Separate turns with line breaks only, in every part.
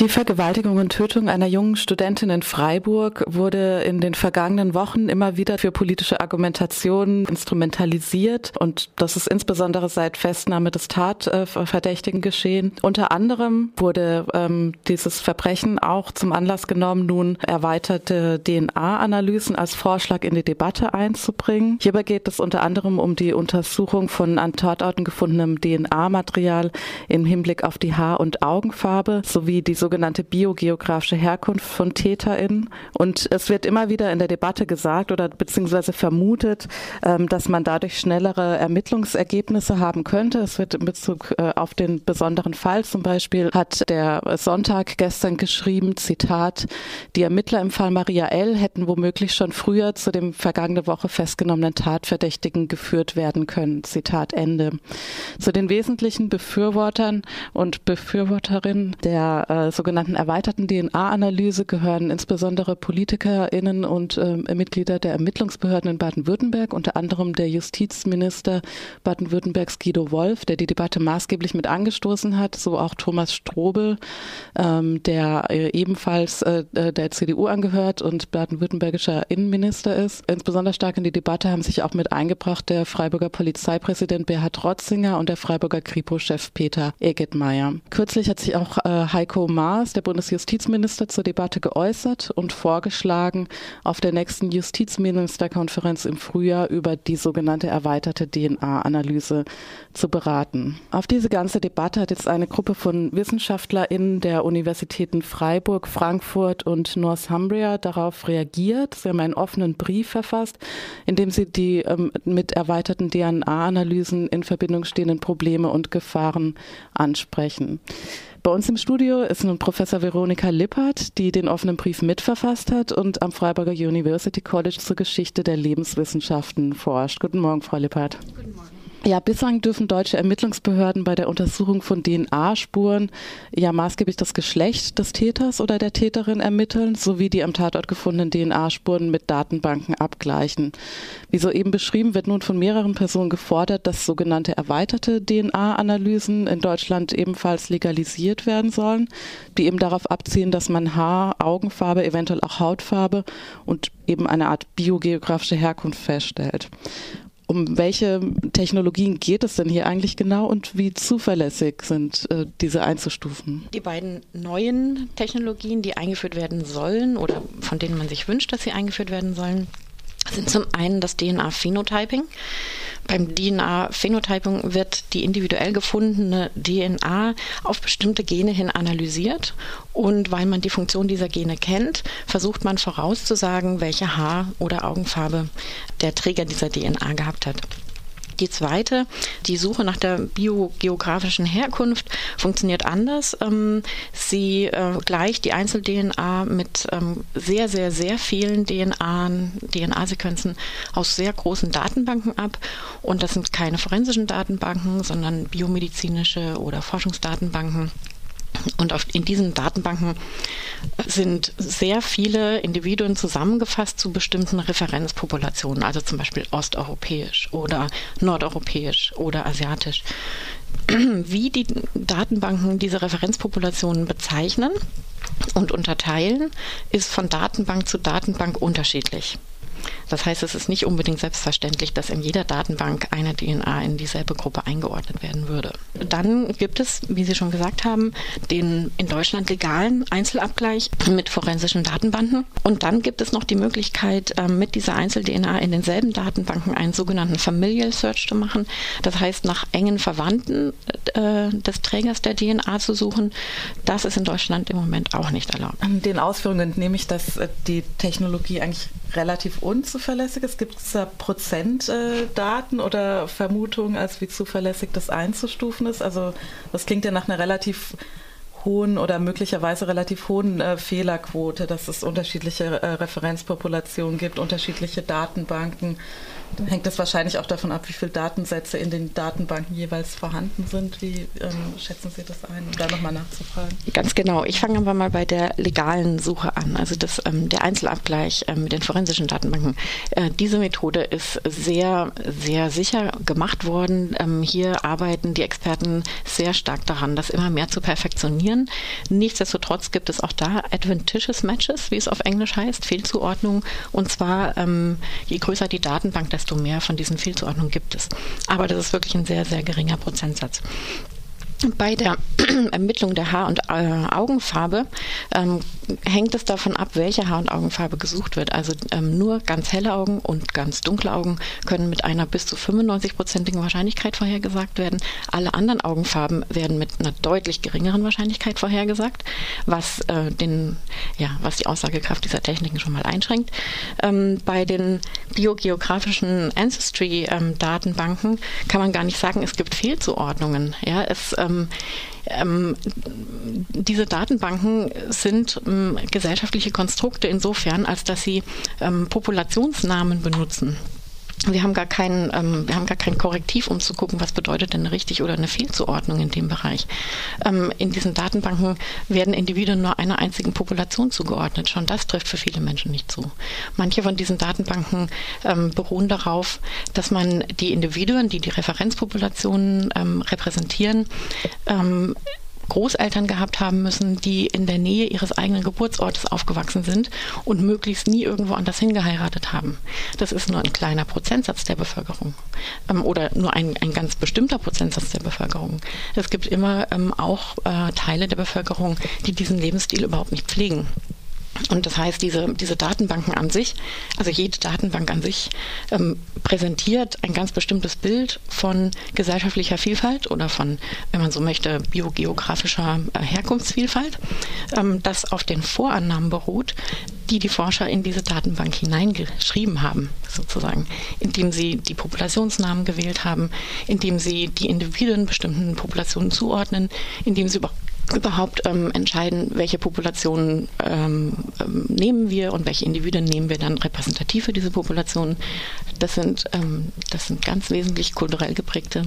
Die Vergewaltigung und Tötung einer jungen Studentin in Freiburg wurde in den vergangenen Wochen immer wieder für politische Argumentationen instrumentalisiert und das ist insbesondere seit Festnahme des Tatverdächtigen geschehen. Unter anderem wurde ähm, dieses Verbrechen auch zum Anlass genommen, nun erweiterte DNA-Analysen als Vorschlag in die Debatte einzubringen. Hierbei geht es unter anderem um die Untersuchung von an Tatorten gefundenem DNA-Material im Hinblick auf die Haar- und Augenfarbe sowie die sogenannte biogeografische Herkunft von TäterInnen. Und es wird immer wieder in der Debatte gesagt oder beziehungsweise vermutet, ähm, dass man dadurch schnellere Ermittlungsergebnisse haben könnte. Es wird in Bezug äh, auf den besonderen Fall zum Beispiel hat der Sonntag gestern geschrieben, Zitat, die Ermittler im Fall Maria L. hätten womöglich schon früher zu dem vergangene Woche festgenommenen Tatverdächtigen geführt werden können. Zitat Ende. Zu den wesentlichen Befürwortern und Befürworterinnen der äh, sogenannten erweiterten DNA-Analyse gehören insbesondere PolitikerInnen und äh, Mitglieder der Ermittlungsbehörden in Baden-Württemberg, unter anderem der Justizminister Baden-Württembergs Guido Wolf, der die Debatte maßgeblich mit angestoßen hat, so auch Thomas Strobel, ähm, der äh, ebenfalls äh, äh der CDU angehört und baden-württembergischer Innenminister ist. Insbesondere stark in die Debatte haben sich auch mit eingebracht der Freiburger Polizeipräsident Berhard Rotzinger und der Freiburger Kripo-Chef Peter Egetmeier. Kürzlich hat sich auch äh, Heiko Maas Maas, der Bundesjustizminister, zur Debatte geäußert und vorgeschlagen, auf der nächsten Justizministerkonferenz im Frühjahr über die sogenannte erweiterte DNA-Analyse zu beraten. Auf diese ganze Debatte hat jetzt eine Gruppe von WissenschaftlerInnen der Universitäten Freiburg, Frankfurt und Northumbria darauf reagiert. Sie haben einen offenen Brief verfasst, in dem sie die ähm, mit erweiterten DNA-Analysen in Verbindung stehenden Probleme und Gefahren ansprechen. Bei uns im Studio ist nun Professor Veronika Lippert, die den offenen Brief mitverfasst hat und am Freiburger University College zur Geschichte der Lebenswissenschaften forscht. Guten Morgen, Frau Lippert. Guten Morgen. Ja, bislang dürfen deutsche Ermittlungsbehörden bei der Untersuchung von DNA-Spuren ja maßgeblich das Geschlecht des Täters oder der Täterin ermitteln, sowie die am Tatort gefundenen DNA-Spuren mit Datenbanken abgleichen. Wie soeben beschrieben, wird nun von mehreren Personen gefordert, dass sogenannte erweiterte DNA-Analysen in Deutschland ebenfalls legalisiert werden sollen, die eben darauf abzielen, dass man Haar, Augenfarbe, eventuell auch Hautfarbe und eben eine Art biogeografische Herkunft feststellt um welche Technologien geht es denn hier eigentlich genau und wie zuverlässig sind äh, diese einzustufen?
Die beiden neuen Technologien, die eingeführt werden sollen oder von denen man sich wünscht, dass sie eingeführt werden sollen, sind zum einen das DNA-Phenotyping. Beim DNA-Phenotyping wird die individuell gefundene DNA auf bestimmte Gene hin analysiert und weil man die Funktion dieser Gene kennt, versucht man vorauszusagen, welche Haar- oder Augenfarbe der Träger dieser DNA gehabt hat. Die zweite, die Suche nach der biogeografischen Herkunft, funktioniert anders. Ähm, sie äh, gleicht die Einzel-DNA mit ähm, sehr, sehr, sehr vielen DNA-Sequenzen aus sehr großen Datenbanken ab. Und das sind keine forensischen Datenbanken, sondern biomedizinische oder Forschungsdatenbanken. Und auf, in diesen Datenbanken sind sehr viele Individuen zusammengefasst zu bestimmten Referenzpopulationen, also zum Beispiel osteuropäisch oder nordeuropäisch oder asiatisch. Wie die Datenbanken diese Referenzpopulationen bezeichnen und unterteilen, ist von Datenbank zu Datenbank unterschiedlich. Das heißt, es ist nicht unbedingt selbstverständlich, dass in jeder Datenbank eine DNA in dieselbe Gruppe eingeordnet werden würde. Dann gibt es, wie Sie schon gesagt haben, den in Deutschland legalen Einzelabgleich mit forensischen Datenbanken. Und dann gibt es noch die Möglichkeit, ähm, mit dieser Einzel-DNA in denselben Datenbanken einen sogenannten Familial Search zu machen. Das heißt, nach engen Verwandten äh, des Trägers der DNA zu suchen. Das ist in Deutschland im Moment auch nicht erlaubt.
Den Ausführungen entnehme ich, dass äh, die Technologie eigentlich relativ unzuverlässig ist? Gibt es da Prozentdaten äh, oder Vermutungen, als wie zuverlässig das einzustufen ist? Also das klingt ja nach einer relativ hohen oder möglicherweise relativ hohen äh, Fehlerquote, dass es unterschiedliche äh, Referenzpopulationen gibt, unterschiedliche Datenbanken. Dann hängt das wahrscheinlich auch davon ab, wie viele Datensätze in den Datenbanken jeweils vorhanden sind. Wie ähm, schätzen Sie das ein, um da nochmal nachzufragen?
Ganz genau. Ich fange aber mal bei der legalen Suche an, also das, ähm, der Einzelabgleich ähm, mit den forensischen Datenbanken. Äh, diese Methode ist sehr, sehr sicher gemacht worden. Ähm, hier arbeiten die Experten sehr stark daran, das immer mehr zu perfektionieren funktionieren. Nichtsdestotrotz gibt es auch da adventitious Matches, wie es auf Englisch heißt, Fehlzuordnungen. Und zwar, ähm, je größer die Datenbank, desto mehr von diesen Fehlzuordnungen gibt es. Aber das ist wirklich ein sehr, sehr geringer Prozentsatz. Bei der Ermittlung der Haar- und äh, Augenfarbe ähm, hängt es davon ab, welche Haar- und Augenfarbe gesucht wird. Also ähm, nur ganz helle Augen und ganz dunkle Augen können mit einer bis zu 95-prozentigen Wahrscheinlichkeit vorhergesagt werden. Alle anderen Augenfarben werden mit einer deutlich geringeren Wahrscheinlichkeit vorhergesagt, was, äh, den, ja, was die Aussagekraft dieser Techniken schon mal einschränkt. Ähm, bei den biogeografischen Ancestry-Datenbanken ähm, kann man gar nicht sagen, es gibt Fehlzuordnungen. Ja, es ähm, ähm, diese Datenbanken sind ähm, gesellschaftliche Konstrukte insofern, als dass sie ähm, Populationsnamen benutzen. Wir haben gar kein, ähm, wir haben gar kein Korrektiv, um zu gucken, was bedeutet denn eine richtig oder eine Fehlzuordnung in dem Bereich. Ähm, in diesen Datenbanken werden Individuen nur einer einzigen Population zugeordnet. Schon das trifft für viele Menschen nicht zu. Manche von diesen Datenbanken ähm, beruhen darauf, dass man die Individuen, die die Referenzpopulationen ähm, repräsentieren, ähm, Großeltern gehabt haben müssen, die in der Nähe ihres eigenen Geburtsortes aufgewachsen sind und möglichst nie irgendwo anders hingeheiratet haben. Das ist nur ein kleiner Prozentsatz der Bevölkerung ähm, oder nur ein, ein ganz bestimmter Prozentsatz der Bevölkerung. Es gibt immer ähm, auch äh, Teile der Bevölkerung, die diesen Lebensstil überhaupt nicht pflegen. Und das heißt, diese, diese Datenbanken an sich, also jede Datenbank an sich, ähm, präsentiert ein ganz bestimmtes Bild von gesellschaftlicher Vielfalt oder von, wenn man so möchte, biogeografischer äh, Herkunftsvielfalt, ähm, das auf den Vorannahmen beruht, die die Forscher in diese Datenbank hineingeschrieben haben, sozusagen, indem sie die Populationsnamen gewählt haben, indem sie die Individuen bestimmten Populationen zuordnen, indem sie überhaupt überhaupt ähm, entscheiden, welche Populationen ähm, ähm, nehmen wir und welche Individuen nehmen wir dann repräsentativ für diese Populationen. Das sind, ähm, das sind ganz wesentlich kulturell geprägte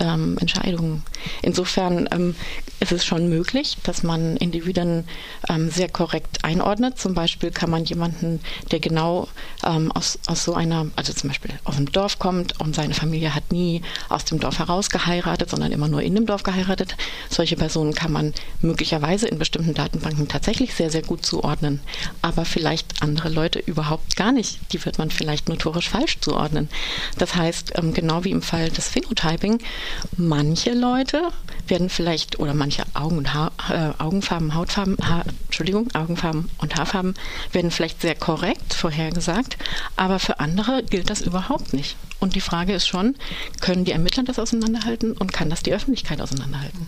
ähm, Entscheidungen. Insofern ähm, ist es schon möglich, dass man Individuen ähm, sehr korrekt einordnet. Zum Beispiel kann man jemanden, der genau ähm, aus, aus so einer, also zum Beispiel aus dem Dorf kommt und seine Familie hat nie aus dem Dorf heraus geheiratet, sondern immer nur in dem Dorf geheiratet. Solche Personen kann man möglicherweise in bestimmten Datenbanken tatsächlich sehr, sehr gut zuordnen. Aber vielleicht andere Leute überhaupt gar nicht. Die wird man vielleicht notorisch falsch zuordnen. Das heißt, ähm, genau wie im Fall des Phenotyping, Manche Leute werden vielleicht, oder manche Augen und Haar, äh, Augenfarben, Hautfarben, Haar, Entschuldigung, Augenfarben und Haarfarben werden vielleicht sehr korrekt vorhergesagt, aber für andere gilt das überhaupt nicht. Und die Frage ist schon, können die Ermittler das auseinanderhalten und kann das die Öffentlichkeit auseinanderhalten?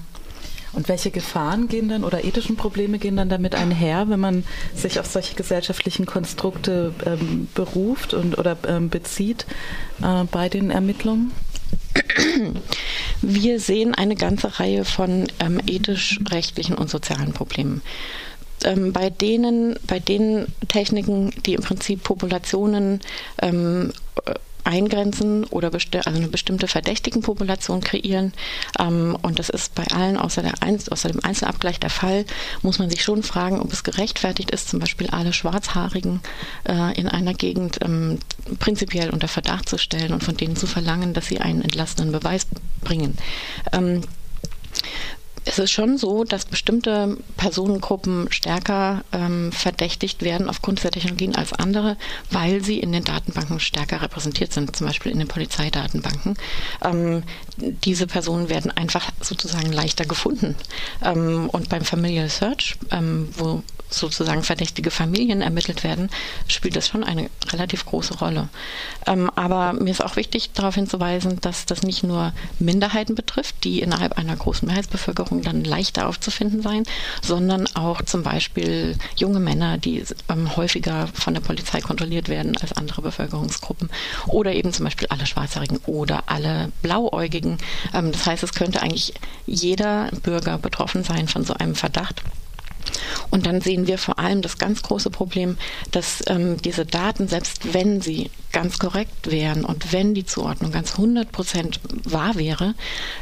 Und welche Gefahren gehen dann oder ethischen Probleme gehen dann damit einher, wenn man sich auf solche gesellschaftlichen Konstrukte ähm, beruft und oder ähm, bezieht äh, bei den Ermittlungen?
Wir sehen eine ganze Reihe von ähm, ethisch-rechtlichen und sozialen Problemen. Ähm, bei denen, bei den Techniken, die im Prinzip Populationen ähm, eingrenzen oder also eine bestimmte Verdächtigenpopulation kreieren. Ähm, und das ist bei allen außer, der Einzel außer dem Einzelabgleich der Fall, muss man sich schon fragen, ob es gerechtfertigt ist, zum Beispiel alle Schwarzhaarigen äh, in einer Gegend ähm, prinzipiell unter Verdacht zu stellen und von denen zu verlangen, dass sie einen entlastenden Beweis bringen. Ähm, es ist schon so, dass bestimmte Personengruppen stärker ähm, verdächtigt werden aufgrund dieser Technologien als andere, weil sie in den Datenbanken stärker repräsentiert sind, zum Beispiel in den Polizeidatenbanken. Ähm, diese Personen werden einfach sozusagen leichter gefunden. Ähm, und beim Familial Search, ähm, wo sozusagen verdächtige Familien ermittelt werden, spielt das schon eine relativ große Rolle. Ähm, aber mir ist auch wichtig, darauf hinzuweisen, dass das nicht nur Minderheiten betrifft, die innerhalb einer großen Mehrheitsbevölkerung dann leichter aufzufinden seien, sondern auch zum Beispiel junge Männer, die ähm, häufiger von der Polizei kontrolliert werden als andere Bevölkerungsgruppen oder eben zum Beispiel alle Schwarzhaarigen oder alle Blauäugigen. Ähm, das heißt, es könnte eigentlich jeder Bürger betroffen sein von so einem Verdacht. Und dann sehen wir vor allem das ganz große Problem, dass ähm, diese Daten, selbst wenn sie ganz korrekt wären und wenn die Zuordnung ganz 100 Prozent wahr wäre,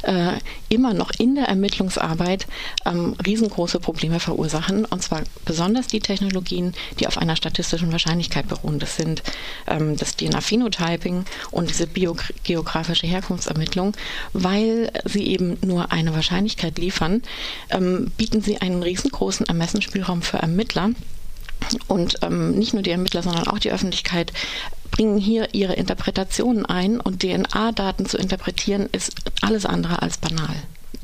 äh, immer noch in der Ermittlungsarbeit ähm, riesengroße Probleme verursachen. Und zwar besonders die Technologien, die auf einer statistischen Wahrscheinlichkeit beruhen. Das sind ähm, das DNA-Phenotyping und diese biogeografische Herkunftsermittlung, weil sie eben nur eine Wahrscheinlichkeit liefern, ähm, bieten sie einen riesengroßen Ermessensspielraum für Ermittler. Und ähm, nicht nur die Ermittler, sondern auch die Öffentlichkeit bringen hier ihre Interpretationen ein und DNA-Daten zu interpretieren ist alles andere als banal.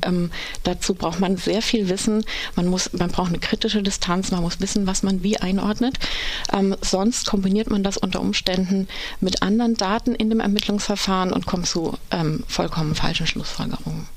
Ähm, dazu braucht man sehr viel Wissen. Man muss, man braucht eine kritische Distanz. Man muss wissen, was man wie einordnet. Ähm, sonst kombiniert man das unter Umständen mit anderen Daten in dem Ermittlungsverfahren und kommt zu ähm, vollkommen falschen Schlussfolgerungen.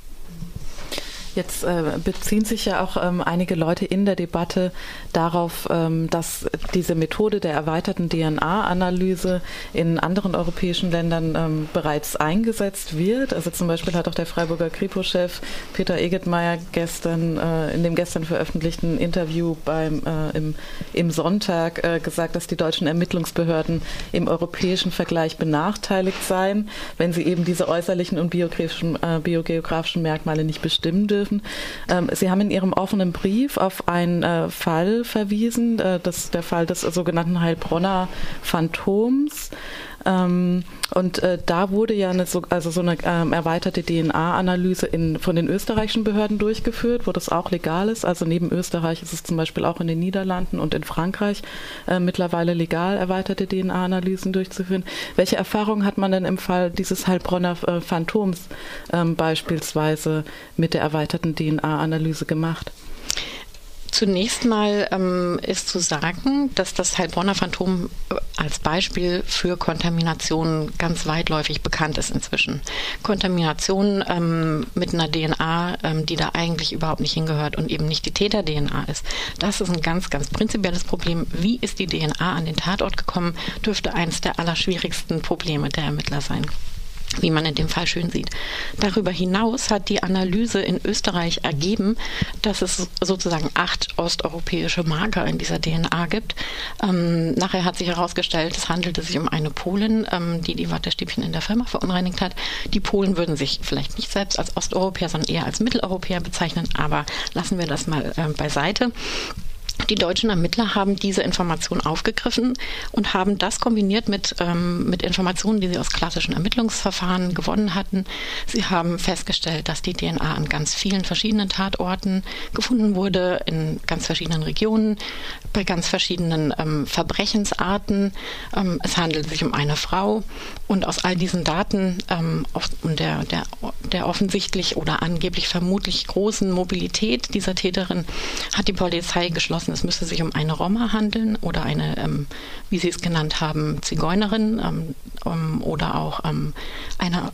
Jetzt äh, beziehen sich ja auch ähm, einige Leute in der Debatte darauf, ähm, dass diese Methode der erweiterten DNA-Analyse in anderen europäischen Ländern ähm, bereits eingesetzt wird. Also zum Beispiel hat auch der Freiburger Kripo-Chef Peter Egetmeier gestern äh, in dem gestern veröffentlichten Interview beim äh, im, im Sonntag äh, gesagt, dass die deutschen Ermittlungsbehörden im europäischen Vergleich benachteiligt seien, wenn sie eben diese äußerlichen und biogeografischen, äh, biogeografischen Merkmale nicht bestimmen dürfen dürfen. Ähm, Sie haben in Ihrem offenen Brief auf einen äh, Fall verwiesen, äh, das der Fall des sogenannten Heilbronner Phantoms. Ähm, und äh, da wurde ja eine, so, also so eine ähm, erweiterte DNA-Analyse von den österreichischen Behörden durchgeführt, wo das auch legal ist. Also neben Österreich ist es zum Beispiel auch in den Niederlanden und in Frankreich äh, mittlerweile legal, erweiterte DNA-Analysen durchzuführen. Welche Erfahrungen hat man denn im Fall dieses Heilbronner äh, Phantoms ähm, beispielsweise mit der erweiterten DNA-Analyse gemacht?
Zunächst mal ähm, ist zu sagen, dass das Heilbronner Phantom äh, als Beispiel für Kontamination ganz weitläufig bekannt ist inzwischen. Kontamination ähm, mit einer DNA, ähm, die da eigentlich überhaupt nicht hingehört und eben nicht die Täter-DNA ist. Das ist ein ganz, ganz prinzipielles Problem. Wie ist die DNA an den Tatort gekommen, dürfte eines der allerschwierigsten Probleme der Ermittler sein wie man in dem Fall schön sieht. Darüber hinaus hat die Analyse in Österreich ergeben, dass es sozusagen acht osteuropäische Marker in dieser DNA gibt. Ähm, nachher hat sich herausgestellt, es handelte sich um eine Polin, ähm, die die Wattestäbchen in der Firma verunreinigt hat. Die Polen würden sich vielleicht nicht selbst als Osteuropäer, sondern eher als Mitteleuropäer bezeichnen, aber lassen wir das mal äh, beiseite. Die deutschen Ermittler haben diese Information aufgegriffen und haben das kombiniert mit, ähm, mit Informationen, die sie aus klassischen Ermittlungsverfahren gewonnen hatten. Sie haben festgestellt, dass die DNA an ganz vielen verschiedenen Tatorten gefunden wurde, in ganz verschiedenen Regionen, bei ganz verschiedenen ähm, Verbrechensarten. Ähm, es handelt sich um eine Frau und aus all diesen Daten ähm, und der, der, der offensichtlich oder angeblich vermutlich großen Mobilität dieser Täterin hat die Polizei geschlossen, es müsste sich um eine Roma handeln oder eine, ähm, wie Sie es genannt haben, Zigeunerin ähm, um, oder auch ähm, eine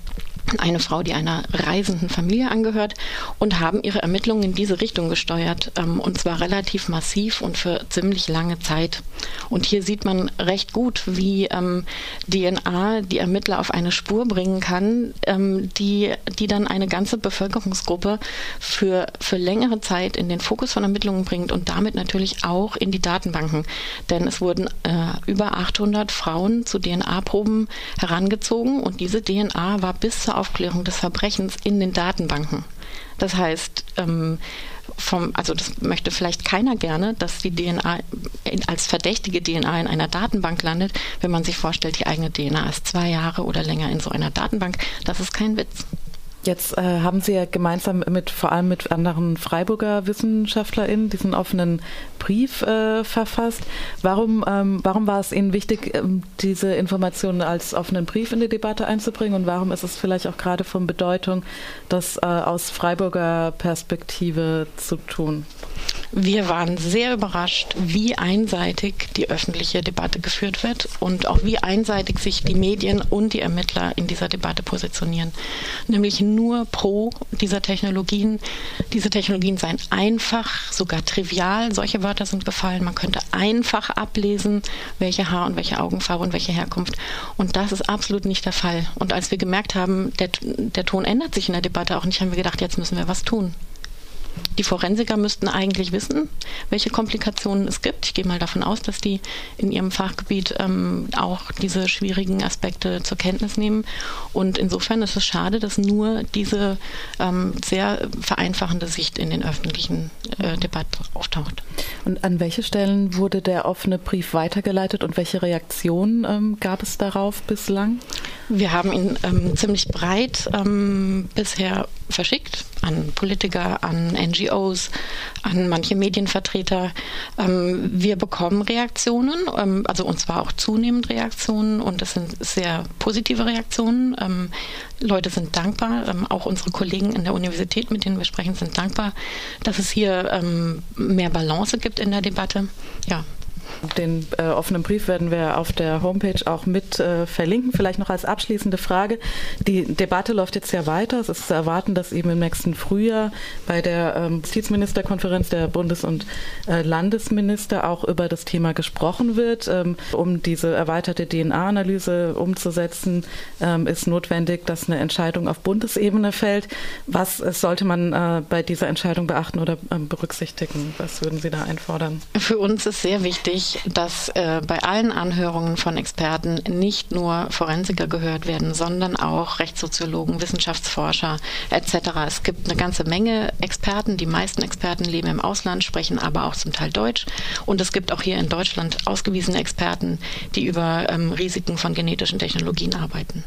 eine Frau, die einer reisenden Familie angehört und haben ihre Ermittlungen in diese Richtung gesteuert ähm, und zwar relativ massiv und für ziemlich lange Zeit. Und hier sieht man recht gut, wie ähm, DNA die Ermittler auf eine Spur bringen kann, ähm, die, die dann eine ganze Bevölkerungsgruppe für, für längere Zeit in den Fokus von Ermittlungen bringt und damit natürlich auch in die Datenbanken. Denn es wurden äh, über 800 Frauen zu DNA-Proben herangezogen und diese DNA war bis zur Aufklärung des Verbrechens in den Datenbanken. Das heißt, ähm, vom, also das möchte vielleicht keiner gerne, dass die DNA in, als verdächtige DNA in einer Datenbank landet. Wenn man sich vorstellt, die eigene DNA ist zwei Jahre oder länger in so einer Datenbank, das ist kein Witz.
Jetzt äh, haben Sie ja gemeinsam mit vor allem mit anderen Freiburger WissenschaftlerInnen diesen offenen Brief äh, verfasst. Warum, ähm, warum war es Ihnen wichtig, ähm, diese Informationen als offenen Brief in die Debatte einzubringen und warum ist es vielleicht auch gerade von Bedeutung, das äh, aus Freiburger Perspektive zu tun?
Wir waren sehr überrascht, wie einseitig die öffentliche Debatte geführt wird und auch wie einseitig sich die Medien und die Ermittler in dieser Debatte positionieren. Nämlich nur pro dieser Technologien. Diese Technologien seien einfach, sogar trivial. Solche Wörter sind gefallen. Man könnte einfach ablesen, welche Haar- und welche Augenfarbe und welche Herkunft. Und das ist absolut nicht der Fall. Und als wir gemerkt haben, der, der Ton ändert sich in der Debatte auch nicht, haben wir gedacht, jetzt müssen wir was tun. Die Forensiker müssten eigentlich wissen, welche Komplikationen es gibt. Ich gehe mal davon aus, dass die in ihrem Fachgebiet ähm, auch diese schwierigen Aspekte zur Kenntnis nehmen. Und insofern ist es schade, dass nur diese ähm, sehr vereinfachende Sicht in den öffentlichen äh, Debatten auftaucht.
Und an welche Stellen wurde der offene Brief weitergeleitet und welche Reaktionen ähm, gab es darauf bislang?
Wir haben ihn ähm, ziemlich breit ähm, bisher verschickt an Politiker, an NGOs, an manche Medienvertreter. Ähm, wir bekommen Reaktionen, ähm, also und zwar auch zunehmend Reaktionen und das sind sehr positive Reaktionen. Ähm, Leute sind dankbar, ähm, auch unsere Kollegen in der Universität, mit denen wir sprechen, sind dankbar, dass es hier ähm, mehr Balance gibt in der Debatte. Ja,
den äh, offenen Brief werden wir auf der Homepage auch mit äh, verlinken. Vielleicht noch als abschließende Frage. Die Debatte läuft jetzt ja weiter. Es ist zu erwarten, dass eben im nächsten Frühjahr bei der ähm, Justizministerkonferenz der Bundes- und äh, Landesminister auch über das Thema gesprochen wird. Ähm, um diese erweiterte DNA-Analyse umzusetzen, ähm, ist notwendig, dass eine Entscheidung auf Bundesebene fällt. Was äh, sollte man äh, bei dieser Entscheidung beachten oder ähm, berücksichtigen? Was würden Sie da einfordern?
Für uns ist sehr wichtig, dass äh, bei allen Anhörungen von Experten nicht nur Forensiker gehört werden, sondern auch Rechtssoziologen, Wissenschaftsforscher etc. Es gibt eine ganze Menge Experten. Die meisten Experten leben im Ausland, sprechen aber auch zum Teil Deutsch. Und es gibt auch hier in Deutschland ausgewiesene Experten, die über ähm, Risiken von genetischen Technologien arbeiten.